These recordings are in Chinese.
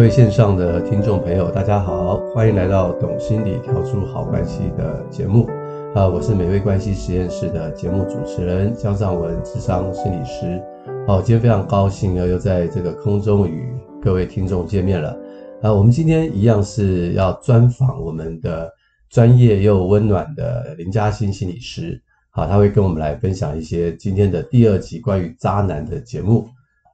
各位线上的听众朋友，大家好，欢迎来到《懂心理调出好关系》的节目。啊，我是美味关系实验室的节目主持人姜尚文，智商心理师。好，今天非常高兴又在这个空中与各位听众见面了。啊，我们今天一样是要专访我们的专业又温暖的林嘉欣心理师。好，他会跟我们来分享一些今天的第二集关于渣男的节目。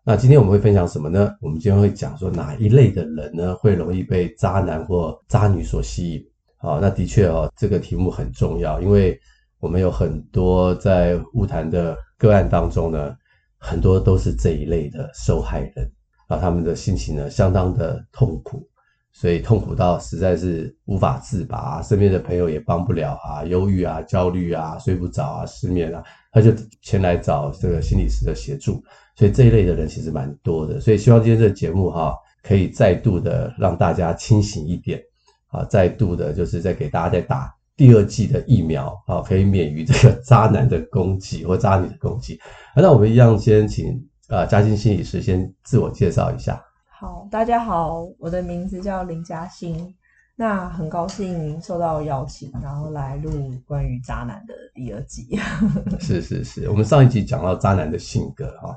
那今天我们会分享什么呢？我们今天会讲说哪一类的人呢，会容易被渣男或渣女所吸引？好，那的确哦，这个题目很重要，因为我们有很多在晤谈的个案当中呢，很多都是这一类的受害人啊，他们的心情呢相当的痛苦，所以痛苦到实在是无法自拔，身边的朋友也帮不了啊，忧郁啊、焦虑啊、睡不着啊、失眠啊，他就前来找这个心理师的协助，所以这一类的人其实蛮多的，所以希望今天这个节目哈，可以再度的让大家清醒一点。啊，再度的，就是在给大家再打第二季的疫苗，啊，可以免于这个渣男的攻击或渣女的攻击。那我们一样先请啊，嘉欣心理师先自我介绍一下。好，大家好，我的名字叫林嘉欣。那很高兴受到邀请，然后来录关于渣男的第二集。是是是，我们上一集讲到渣男的性格哈，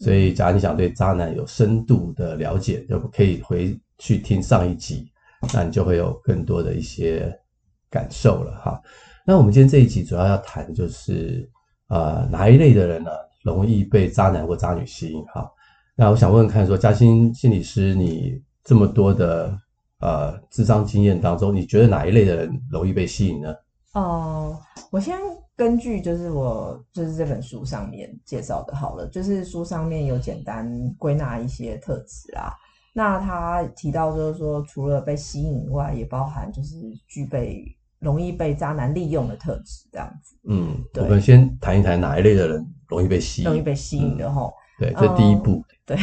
所以假如你想对渣男有深度的了解，就可以回去听上一集。那你就会有更多的一些感受了哈。那我们今天这一集主要要谈就是，呃，哪一类的人呢，容易被渣男或渣女吸引哈？那我想问问看说，嘉欣心理师，你这么多的呃智商经验当中，你觉得哪一类的人容易被吸引呢？哦、我先根据就是我就是这本书上面介绍的好了，就是书上面有简单归纳一些特质啊。那他提到就是说，除了被吸引以外，也包含就是具备容易被渣男利用的特质，这样子。嗯，对。我们先谈一谈哪一类的人容易被吸引，容易被吸引的齁。对，这第一步。嗯、对。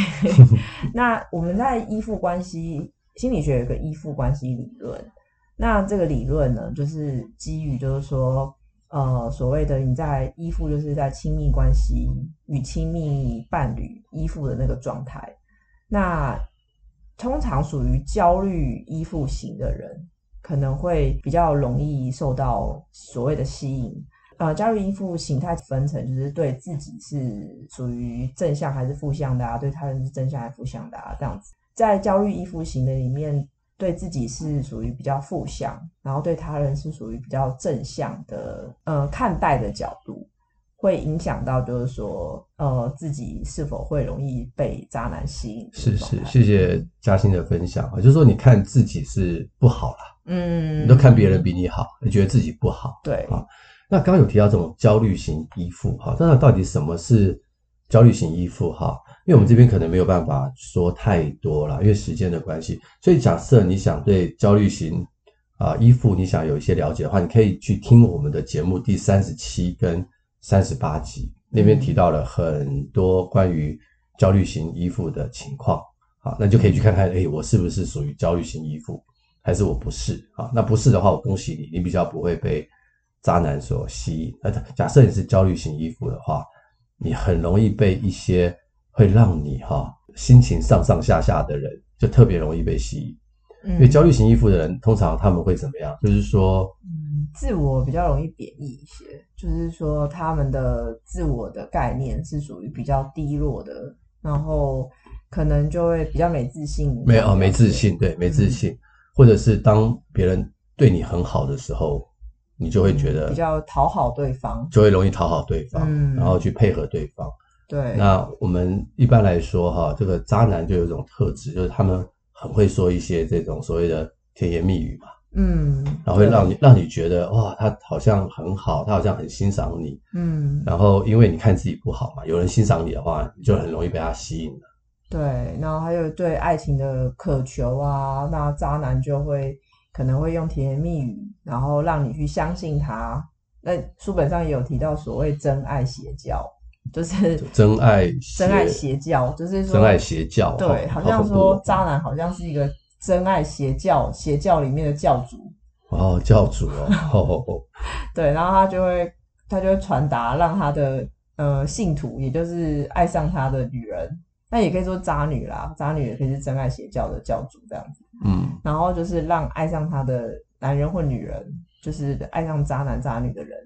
那我们在依附关系心理学有一个依附关系理论，那这个理论呢，就是基于就是说，呃，所谓的你在依附，就是在亲密关系与亲密伴侣依附的那个状态，那。通常属于焦虑依附型的人，可能会比较容易受到所谓的吸引。呃，焦虑依附形态分成，就是对自己是属于正向还是负向的啊？对他人是正向还是负向的啊？这样子，在焦虑依附型的里面，对自己是属于比较负向，然后对他人是属于比较正向的，呃，看待的角度。会影响到，就是说，呃，自己是否会容易被渣男吸引？是是，谢谢嘉欣的分享啊，就是说，你看自己是不好啦，嗯，你都看别人比你好，你觉得自己不好，对啊。那刚刚有提到这种焦虑型依附哈，那到底什么是焦虑型依附哈？因为我们这边可能没有办法说太多了，因为时间的关系，所以假设你想对焦虑型啊依附你想有一些了解的话，你可以去听我们的节目第三十七跟。三十八集那边提到了很多关于焦虑型依附的情况，好，那就可以去看看，哎，我是不是属于焦虑型依附，还是我不是？啊，那不是的话，我恭喜你，你比较不会被渣男所吸引。那假设你是焦虑型依附的话，你很容易被一些会让你哈心情上上下下的人，就特别容易被吸引。因为焦虑型依附的人，通常他们会怎么样？就是说，嗯，自我比较容易贬义一些，就是说他们的自我的概念是属于比较低落的，然后可能就会比较没自信。没有，没自信，对，没自信，嗯、或者是当别人对你很好的时候，你就会觉得、嗯、比较讨好对方，就会容易讨好对方，嗯，然后去配合对方。对，那我们一般来说哈，这个渣男就有一种特质，就是他们。很会说一些这种所谓的甜言蜜语嘛，嗯，然后会让你让你觉得哇，他好像很好，他好像很欣赏你，嗯，然后因为你看自己不好嘛，有人欣赏你的话，你就很容易被他吸引了。对，然后还有对爱情的渴求啊，那渣男就会可能会用甜言蜜语，然后让你去相信他。那书本上也有提到所谓真爱邪教。就是真爱，真爱邪教，就是说真爱邪教，对，好像说渣男好像是一个真爱邪教，邪教里面的教主哦，教主 哦，对，然后他就会他就会传达，让他的呃信徒，也就是爱上他的女人，那也可以说渣女啦，渣女也可以是真爱邪教的教主这样子。嗯，然后就是让爱上他的男人或女人，就是爱上渣男渣女的人，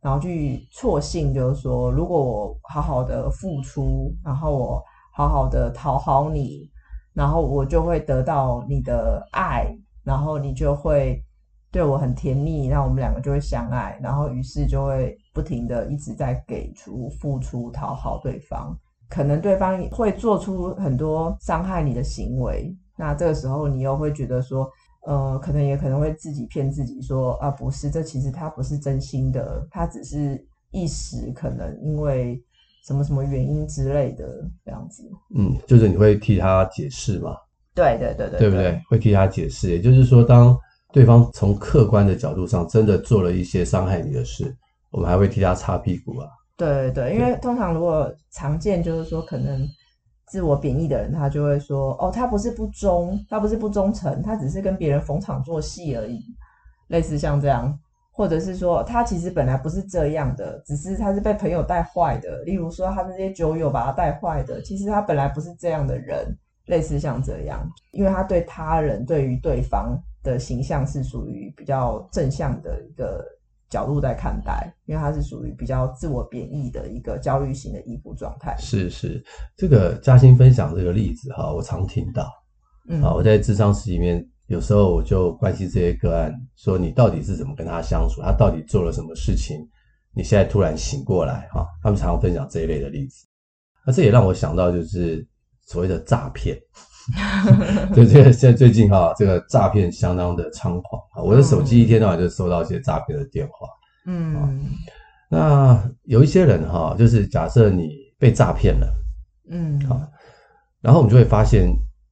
然后去错信，就是说，如果我好好的付出，然后我好好的讨好你，然后我就会得到你的爱，然后你就会对我很甜蜜，那我们两个就会相爱，然后于是就会不停的一直在给出、付出、讨好对方。可能对方会做出很多伤害你的行为，那这个时候你又会觉得说，呃，可能也可能会自己骗自己说，啊，不是，这其实他不是真心的，他只是一时可能因为什么什么原因之类的这样子。嗯，就是你会替他解释嘛？对对对对，对不对？会替他解释，也就是说，当对方从客观的角度上真的做了一些伤害你的事，我们还会替他擦屁股啊。对对，因为通常如果常见就是说，可能自我贬义的人，他就会说，哦，他不是不忠，他不是不忠诚，他只是跟别人逢场作戏而已，类似像这样，或者是说，他其实本来不是这样的，只是他是被朋友带坏的，例如说，他那些酒友把他带坏的，其实他本来不是这样的人，类似像这样，因为他对他人对于对方的形象是属于比较正向的一个。角度在看待，因为它是属于比较自我贬义的一个焦虑型的依附状态。是是，这个嘉欣分享这个例子哈，我常听到。嗯，啊，我在智商室里面，有时候我就关心这些个案，说你到底是怎么跟他相处，他到底做了什么事情，你现在突然醒过来哈，他们常常分享这一类的例子。那这也让我想到，就是所谓的诈骗。对，这个现在最近哈，这个诈骗相当的猖狂啊！我的手机一天到晚就收到一些诈骗的电话。嗯，那有一些人哈，就是假设你被诈骗了，嗯，好，然后我们就会发现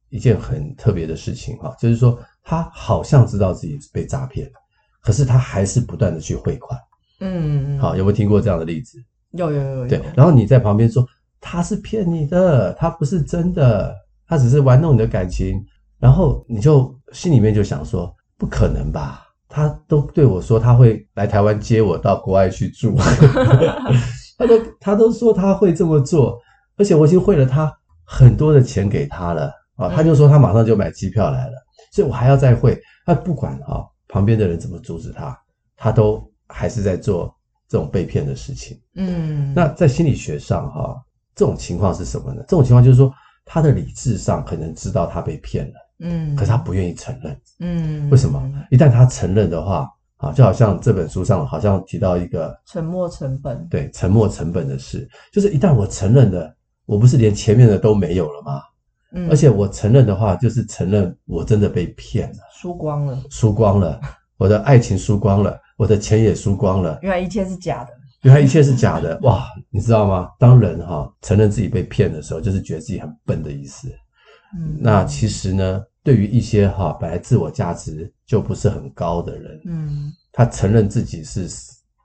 一件很特别的事情哈，就是说他好像知道自己被诈骗了，可是他还是不断的去汇款。嗯，好，有没有听过这样的例子？有有有有。对，然后你在旁边说他是骗你的，他不是真的。他只是玩弄你的感情，然后你就心里面就想说，不可能吧？他都对我说他会来台湾接我到国外去住，他都他都说他会这么做，而且我已经汇了他很多的钱给他了啊，他就说他马上就买机票来了，所以我还要再汇。他不管啊，旁边的人怎么阻止他，他都还是在做这种被骗的事情。嗯，那在心理学上哈，这种情况是什么呢？这种情况就是说。他的理智上可能知道他被骗了，嗯，可是他不愿意承认，嗯，为什么？一旦他承认的话，啊，就好像这本书上好像提到一个沉没成本，对，沉没成本的事，就是一旦我承认了，我不是连前面的都没有了吗？嗯，而且我承认的话，就是承认我真的被骗了，输光了，输光了，我的爱情输光了，我的钱也输光了，原来一切是假的。原来一切是假的哇！你知道吗？当人哈承认自己被骗的时候，就是觉得自己很笨的意思。嗯，那其实呢，对于一些哈本来自我价值就不是很高的人，嗯，他承认自己是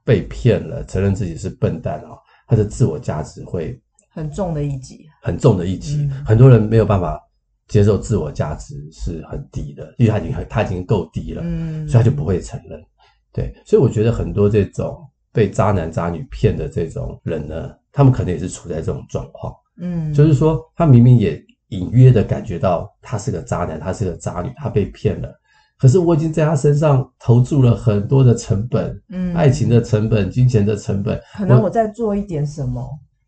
被骗了，承认自己是笨蛋啊，他的自我价值会很重的一击，很重的一击。很多人没有办法接受自我价值是很低的，因为他已经很他已经够低了，嗯，所以他就不会承认。对，所以我觉得很多这种。被渣男渣女骗的这种人呢，他们可能也是处在这种状况，嗯，就是说他明明也隐约的感觉到他是个渣男，他是个渣女，他被骗了，可是我已经在他身上投注了很多的成本，嗯，爱情的成本、金钱的成本，可能我再做一点什么，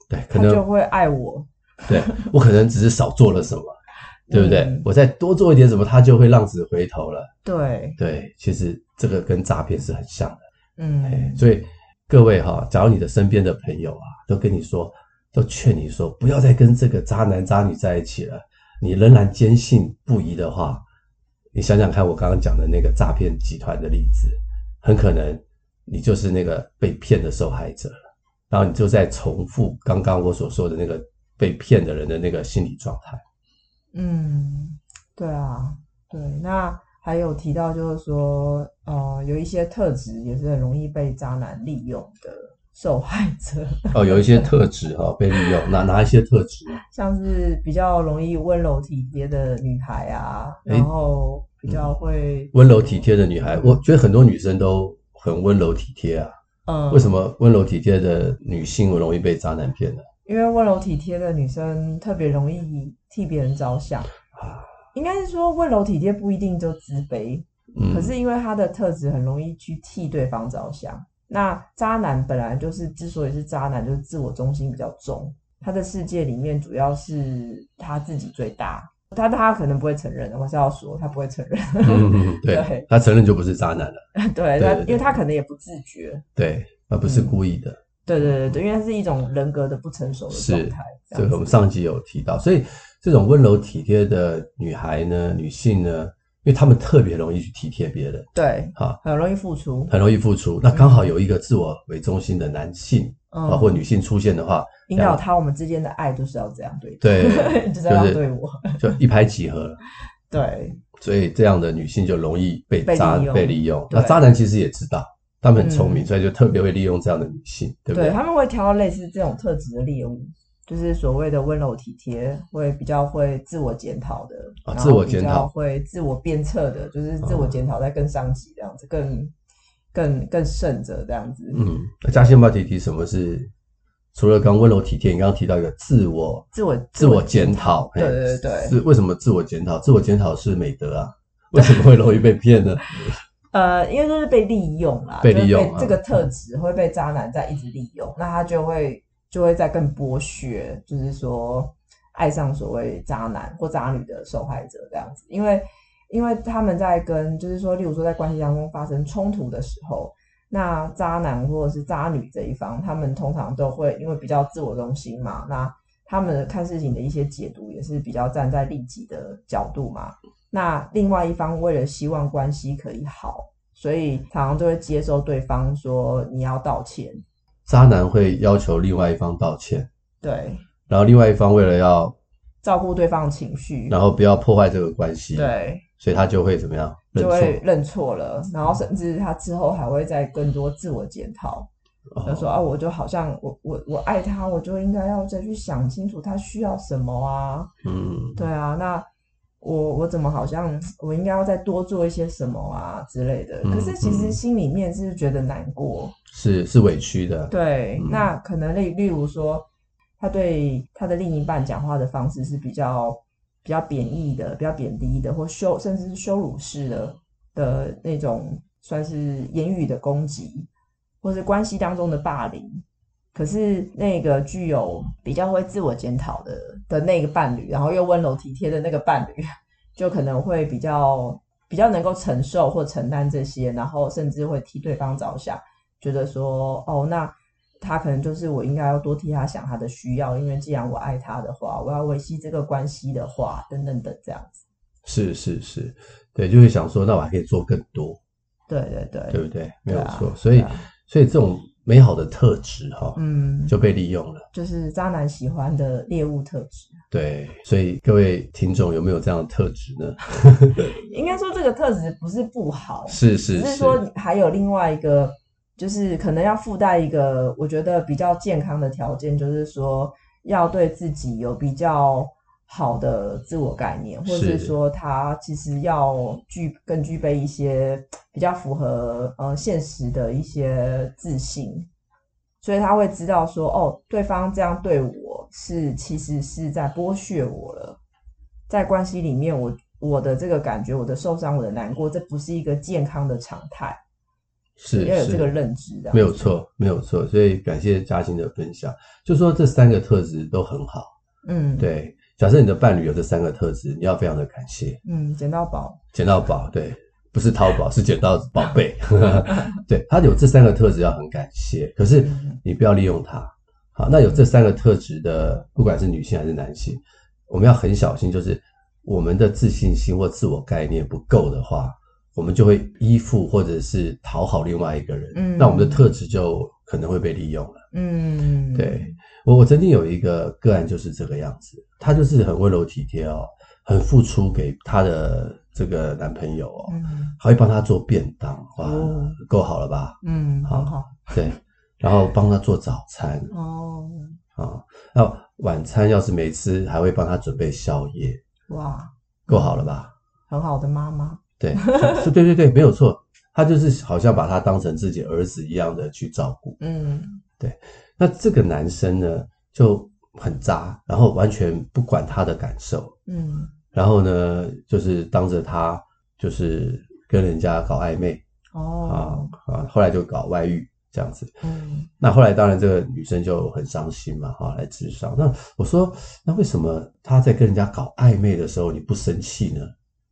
对，可能就会爱我，对，我可能只是少做了什么，对不对？嗯，我再多做一点什么，他就会浪子回头了，对，对，其实这个跟诈骗是很像的，嗯，所以。各位哈，假如你的身边的朋友啊，都跟你说，都劝你说，不要再跟这个渣男渣女在一起了，你仍然坚信不疑的话，你想想看，我刚刚讲的那个诈骗集团的例子，很可能你就是那个被骗的受害者，然后你就在重复刚刚我所说的那个被骗的人的那个心理状态。嗯，对啊，对，那。还有提到，就是说，呃，有一些特质也是很容易被渣男利用的受害者。哦，有一些特质哈、哦、被利用，哪哪一些特质？像是比较容易温柔体贴的女孩啊，然后比较会温柔体贴的女孩，嗯、我觉得很多女生都很温柔体贴啊。嗯，为什么温柔体贴的女性容易被渣男骗呢？因为温柔体贴的女生特别容易替别人着想。应该是说温柔体贴不一定就自卑，嗯，可是因为他的特质很容易去替对方着想。那渣男本来就是之所以是渣男，就是自我中心比较重，他的世界里面主要是他自己最大。他他可能不会承认，我是要说他不会承认。嗯，对，对他承认就不是渣男了。对，他因为他可能也不自觉，对，而不是故意的。对对对对，因为它是一种人格的不成熟的状态。这个我们上集有提到，所以这种温柔体贴的女孩呢，女性呢，因为她们特别容易去体贴别人，对，哈，很容易付出，很容易付出。那刚好有一个自我为中心的男性啊，或女性出现的话，引导他，我们之间的爱就是要这样对，对，就是要对我，就一拍即合。对，所以这样的女性就容易被渣被利用。那渣男其实也知道。他们很聪明，嗯，所以就特别会利用这样的女性，对不对？对，他们会挑类似这种特质的猎物，就是所谓的温柔体贴，会比较会自我检讨的，啊，自我检讨会自我鞭策的，就是自我检讨再更上级这样子，更更更胜者这样子。嗯，那嘉欣要提提什么是除了刚温柔体贴，你刚刚提到一个自我自我自我检讨，对对对，是为什么自我检讨？自我检讨是美德啊？为什么会容易被骗呢？呃，因为就是被利用啦，被利用，这个特质会被渣男在一直利用，嗯、那他就会就会再更剥削，就是说爱上所谓渣男或渣女的受害者这样子，因为因为他们在跟就是说，例如说在关系当中发生冲突的时候，那渣男或者是渣女这一方，他们通常都会因为比较自我中心嘛，那他们看事情的一些解读也是比较站在利己的角度嘛。那另外一方为了希望关系可以好，所以常常就会接受对方说你要道歉。渣男会要求另外一方道歉，对。然后另外一方为了要照顾对方的情绪，然后不要破坏这个关系，对。所以他就会怎么样？就会认错了，然后甚至他之后还会再更多自我检讨，他、哦、说啊，我就好像我我我爱他，我就应该要再去想清楚他需要什么啊。嗯，对啊，那。我我怎么好像我应该要再多做一些什么啊之类的？可是其实心里面是觉得难过，是是委屈的。对，嗯、那可能例例如说，他对他的另一半讲话的方式是比较比较贬义的、比较贬低的，或羞甚至是羞辱式的的那种，算是言语的攻击，或是关系当中的霸凌。可是那个具有比较会自我检讨的的那个伴侣，然后又温柔体贴的那个伴侣，就可能会比较比较能够承受或承担这些，然后甚至会替对方着想，觉得说哦，那他可能就是我应该要多替他想他的需要，因为既然我爱他的话，我要维系这个关系的话，等等等这样子。是是是，对，就会想说，那我还可以做更多。对对对，对不对？没有错，所以所以这种。美好的特质哈，嗯，就被利用了，就是渣男喜欢的猎物特质。对，所以各位听众有没有这样的特质呢？应该说这个特质不是不好，是是是，只是说还有另外一个，就是可能要附带一个，我觉得比较健康的条件，就是说要对自己有比较。好的自我概念，或者是。说他其实要具更具备一些比较符合呃现实的一些自信，所以他会知道说哦，对方这样对我是其实是在剥削我了，在关系里面我我的这个感觉，我的受伤，我的难过，这不是一个健康的常态，是要有这个认知的，没有错，没有错。所以感谢嘉欣的分享，就说这三个特质都很好，嗯，对。假设你的伴侣有这三个特质，你要非常的感谢。嗯，捡到宝，捡到宝，对，不是淘宝，是捡到宝贝。对，他有这三个特质要很感谢，可是你不要利用他。好，那有这三个特质的，不管是女性还是男性，我们要很小心，就是我们的自信心或自我概念不够的话，我们就会依附或者是讨好另外一个人。嗯，那我们的特质就可能会被利用了。嗯，对。我我曾经有一个个案就是这个样子，她就是很温柔体贴哦，很付出给她的这个男朋友哦，嗯、还会帮他做便当，哇，够、哦、好了吧？嗯，好好，对，然后帮他做早餐哦，啊，那晚餐要是没吃，还会帮他准备宵夜，哇，够好了吧？很好的妈妈，对，是，对对对，没有错，他就是好像把他当成自己儿子一样的去照顾，嗯，对。那这个男生呢，就很渣，然后完全不管他的感受，嗯，然后呢，就是当着他就是跟人家搞暧昧，哦，啊啊，后来就搞外遇这样子，嗯，那后来当然这个女生就很伤心嘛，哈，来咨商。那我说，那为什么他在跟人家搞暧昧的时候你不生气呢？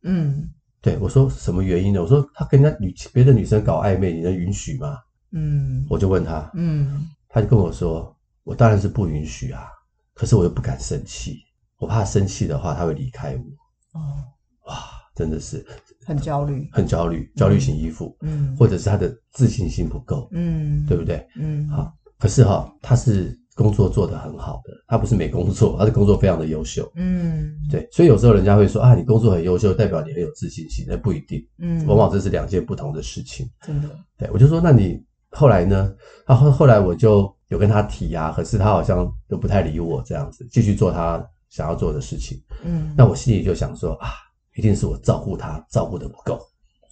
嗯，对，我说什么原因呢？我说他跟人家女别的女生搞暧昧，你能允许吗？嗯，我就问他，嗯，他就跟我说，我当然是不允许啊，可是我又不敢生气，我怕生气的话他会离开我。哦，哇，真的是很焦虑，很焦虑，焦虑型依附，嗯，或者是他的自信心不够，嗯，对不对？嗯，好，可是哈，他是工作做得很好的，他不是没工作，他的工作非常的优秀，嗯，对，所以有时候人家会说啊，你工作很优秀，代表你很有自信心，那不一定，嗯，往往这是两件不同的事情。真的，对，我就说，那你后来呢？他后后来我就有跟他提啊，可是他好像都不太理我，这样子继续做他想要做的事情。嗯，那我心里就想说啊，一定是我照顾他照顾的不够，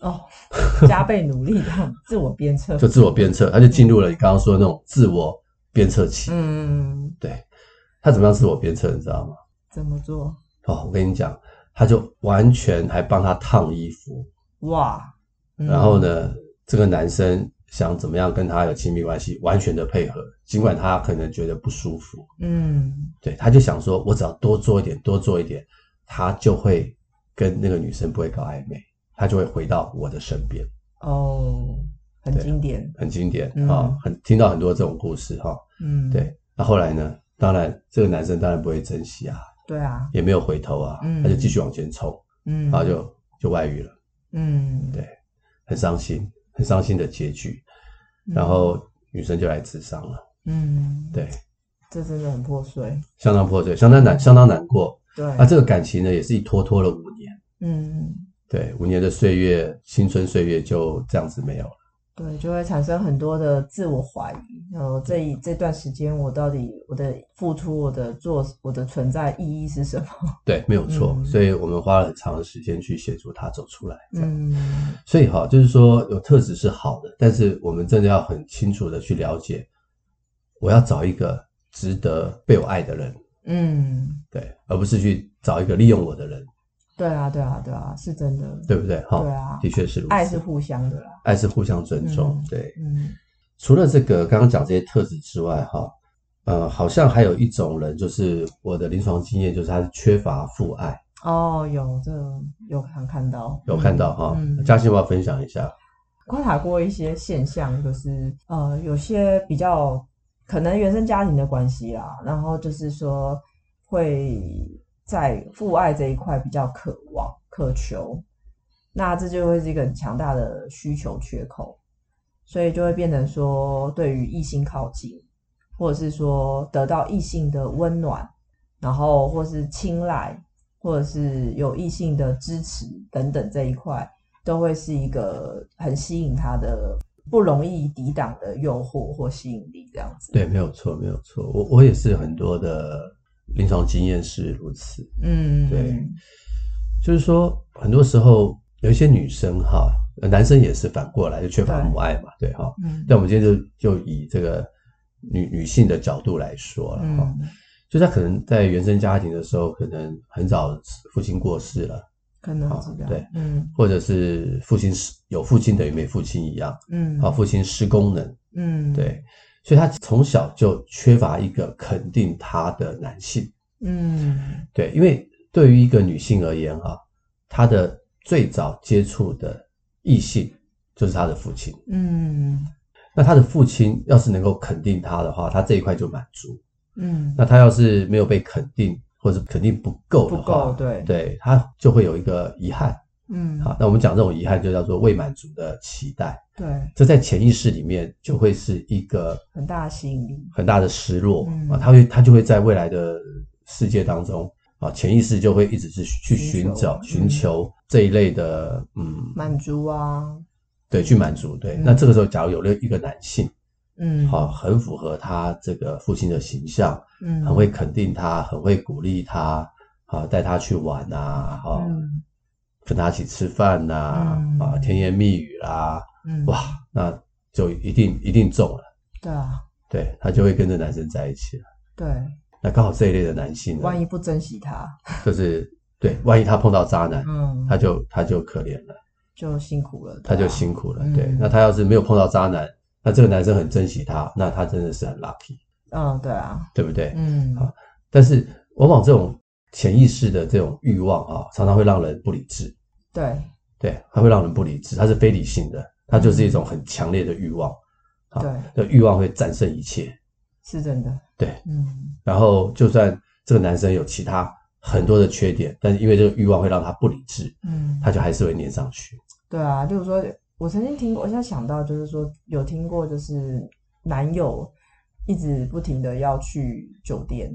哦，加倍努力，这样自我鞭策，就自我鞭策，他就进入了你刚刚说的那种自我鞭策期。嗯，对，他怎么样自我鞭策，你知道吗？怎么做？哦，我跟你讲，他就完全还帮他烫衣服，哇，嗯。然后呢，这个男生想怎么样跟他有亲密关系，完全的配合，尽管他可能觉得不舒服，嗯，对，他就想说，我只要多做一点，多做一点，他就会跟那个女生不会搞暧昧，他就会回到我的身边，哦，很经典，很经典啊、很听到很多这种故事哈、哦，嗯，，对，那后来呢，当然这个男生当然不会珍惜啊，对啊，也没有回头啊，嗯。他就继续往前冲，嗯，然后就就外遇了，嗯，对，很伤心，很伤心的结局，嗯。然后女生就来自伤了，嗯，对，这真的很破碎，相当破碎，相当难，相当难过。对，啊，这个感情呢，也是一拖拖了五年，嗯，对，五年的岁月，青春岁月就这样子没有了。对，就会产生很多的自我怀疑。然后这一这段时间，我到底我的付出、我的做、我的存在意义是什么？对，没有错。嗯所以我们花了很长的时间去协助他走出来。这样嗯所以哈，就是说有特质是好的，但是我们真的要很清楚的去了解，我要找一个值得被我爱的人，嗯，对，而不是去找一个利用我的人，对啊，对啊，对啊，是真的。对不对？哈，对啊的确是如此。爱是互相的啦。爱是互相尊重，嗯对。嗯除了这个刚刚讲这些特质之外，哈，呃，好像还有一种人，就是我的临床经验，就是他是缺乏父爱，哦，有这个有看看到，有看到哈。嗯，嘉欣要不要分享一下？观察过一些现象，就是呃，有些比较可能原生家庭的关系啦，然后就是说会在父爱这一块比较渴望、渴求，那这就会是一个很强大的需求缺口，所以就会变成说，对于异性靠近，或者是说得到异性的温暖，然后或是青睐，或者是有异性的支持等等这一块。都会是一个很吸引他的、不容易抵挡的诱惑或吸引力，这样子。对，没有错，没有错。我我也是很多的临床经验是如此。嗯，对，就是说，很多时候有一些女生哈，男生也是反过来就缺乏母爱嘛，对哈。嗯，但我们今天就就以这个女女性的角度来说了哈，嗯，就她可能在原生家庭的时候，可能很早父亲过世了。可能是这样。对，嗯，或者是父亲失有父亲等于没父亲一样，嗯，好，父亲失功能，嗯，对，所以他从小就缺乏一个肯定他的男性，嗯，对，因为对于一个女性而言，啊，她的最早接触的异性就是她的父亲，嗯，那她的父亲要是能够肯定她的话，她这一块就满足，嗯，那她要是没有被肯定，或者肯定不够的话，不够，对，对，她就会有一个遗憾。嗯，好，那我们讲这种遗憾就叫做未满足的期待，对，这在潜意识里面就会是一个很大的吸引力，很大的失落嗯啊，他会他就会在未来的世界当中啊，潜意识就会一直是去寻找寻求这一类的嗯。满足啊，对，去满足对。嗯。那这个时候，假如有了一个男性，嗯，好，很符合他这个父亲的形象，嗯，很会肯定他，很会鼓励他，啊，带他去玩啊，哈。嗯，跟他一起吃饭呐、啊，嗯。啊，甜言蜜语啦，嗯，哇，那就一定一定中了，对啊，对他就会跟着男生在一起了。对，那刚好这一类的男性，万一不珍惜他，就是对，万一他碰到渣男，嗯，他就他就可怜了，就辛苦了，他就辛苦了。嗯、对，那他要是没有碰到渣男，那这个男生很珍惜他，那他真的是很 lucky。嗯，对啊，对不对？嗯，好，但是往往这种潜意识的这种欲望啊，常常会让人不理智。对，对，它会让人不理智，它是非理性的，它就是一种很强烈的欲望。啊、对，的欲望会战胜一切，是真的。对，嗯，然后就算这个男生有其他很多的缺点，但是因为这个欲望会让他不理智，嗯，他就还是会黏上去。对啊，就是说我曾经听过，我现在想到就是说有听过，就是男友。一直不停的要去酒店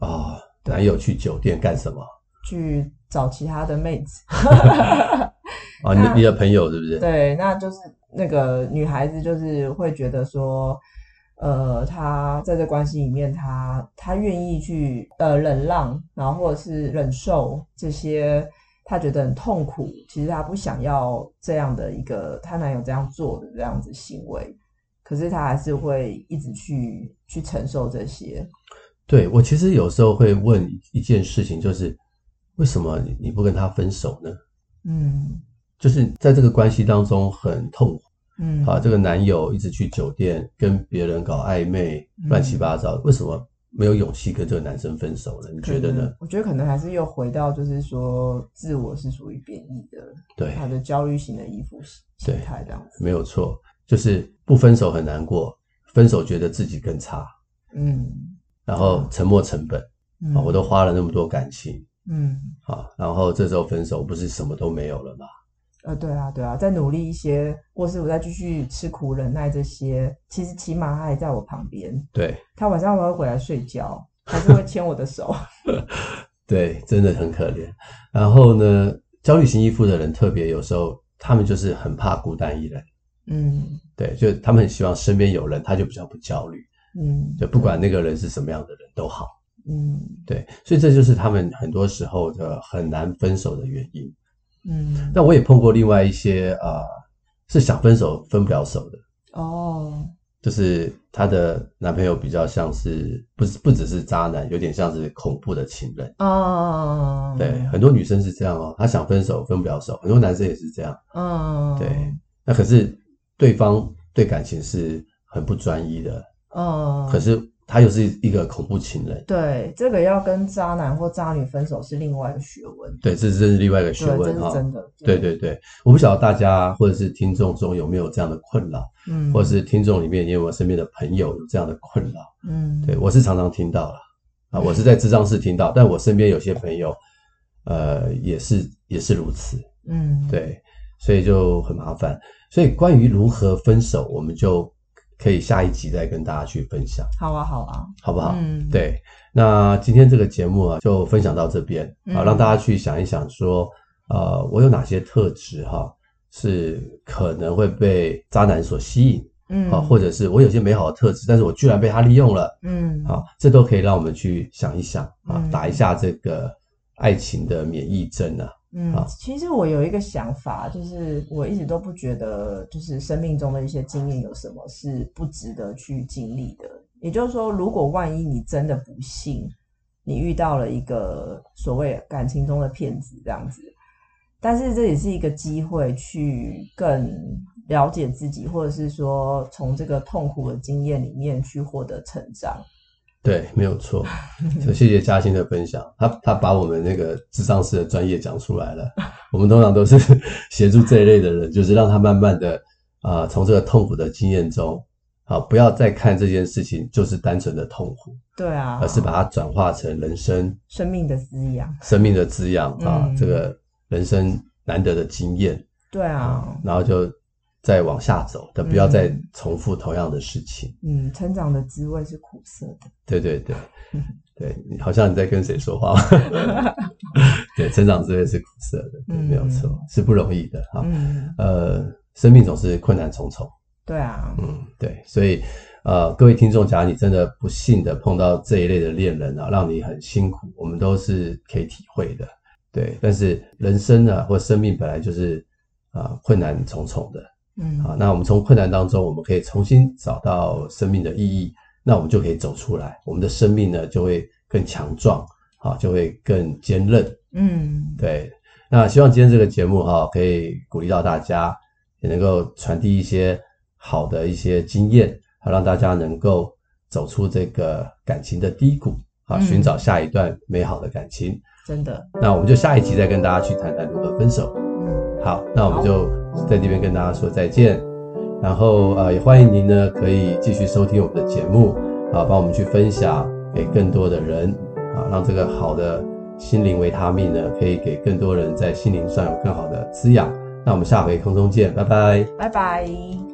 啊、哦，男友去酒店干什么？去找其他的妹子啊、哦，你你的朋友是不是？对，那就是那个女孩子就是会觉得说，呃，她在这关系里面，她她愿意去呃忍让，然后或者是忍受这些她觉得很痛苦，其实她不想要这样的一个她男友这样做的这样子行为。可是她还是会一直去去承受这些。对，我其实有时候会问一件事情，就是为什么你你不跟他分手呢？嗯，就是在这个关系当中很痛苦。嗯，啊，这个男友一直去酒店跟别人搞暧昧，乱七八糟，为什么没有勇气跟这个男生分手呢？你觉得呢？我觉得可能还是又回到就是说，自我是属于贬义的，对，他的焦虑型的依附心态这样子，没有错。就是不分手很难过，分手觉得自己更差，嗯，然后沉没成本，嗯，我都花了那么多感情，嗯，好，然后这时候分手不是什么都没有了吗？呃，对啊，对啊，再努力一些，或是我再继续吃苦忍耐这些，其实起码他还在我旁边，对，他晚上还会回来睡觉，还是会牵我的手，对，真的很可怜。然后呢，焦虑型依附的人特别有时候他们就是很怕孤单一人。嗯，对，就他们很希望身边有人，他就比较不焦虑。嗯，就不管那个人是什么样的人都好。嗯，对，所以这就是他们很多时候的很难分手的原因。嗯，那我也碰过另外一些啊、呃，是想分手分不了手的。哦，就是她的男朋友比较像是不是不只是渣男，有点像是恐怖的情人。哦，对，很多女生是这样哦，她想分手分不了手，很多男生也是这样。嗯，对，那可是。对方对感情是很不专一的，嗯，可是他又是一个恐怖情人。对，这个要跟渣男或渣女分手是另外一个学问。对，这是这是另外一个学问哈，真的。对对对，我不晓得大家或者是听众中有没有这样的困扰，嗯，或者是听众里面也有我身边的朋友有这样的困扰？嗯，对，我是常常听到了啊，我是在智障室听到，但我身边有些朋友，呃，也是也是如此，嗯，对，所以就很麻烦。所以关于如何分手，我们就可以下一集再跟大家去分享。好啊，好啊，好不好？嗯，对。那今天这个节目啊，就分享到这边啊，让大家去想一想，说，呃，我有哪些特质哈，是可能会被渣男所吸引，嗯，啊，或者是我有些美好的特质，但是我居然被他利用了，嗯，啊，这都可以让我们去想一想啊，打一下这个爱情的免疫针啊。嗯，其实我有一个想法，就是我一直都不觉得，就是生命中的一些经验有什么是不值得去经历的。也就是说，如果万一你真的不幸，你遇到了一个所谓感情中的骗子这样子，但是这也是一个机会去更了解自己，或者是说从这个痛苦的经验里面去获得成长。对，没有错。就谢谢嘉欣的分享，他他把我们那个智商师的专业讲出来了。我们通常都是协助这一类的人，就是让他慢慢的啊、呃，从这个痛苦的经验中，啊，不要再看这件事情就是单纯的痛苦，对啊，而是把它转化成人生生命的滋养，生命的滋养啊，这个人生难得的经验，对啊，啊，然后就。再往下走，但不要再重复同样的事情。嗯，成长的滋味是苦涩的。对对对，对，好像你在跟谁说话？对，成长滋味是苦涩的，对，没有错，是不容易的哈。呃，生命总是困难重重。对啊，嗯，对，所以呃，各位听众，假如你真的不幸的碰到这一类的恋人啊，让你很辛苦，我们都是可以体会的。对，但是人生啊，或生命本来就是啊，困难重重的。嗯，好，那我们从困难当中，我们可以重新找到生命的意义，那我们就可以走出来，我们的生命呢就会更强壮，好，就会更坚韧。嗯，对。那希望今天这个节目哈，可以鼓励到大家，也能够传递一些好的一些经验，好让大家能够走出这个感情的低谷，啊，寻找下一段美好的感情。真的。那我们就下一集再跟大家去谈谈如何分手。嗯，好，那我们就在这边跟大家说再见。然后呃，也欢迎您呢可以继续收听我们的节目，啊，帮我们去分享给更多的人，啊，让这个好的。心灵维他命呢，可以给更多人在心灵上有更好的滋养。那我们下回空中见，拜拜，拜拜。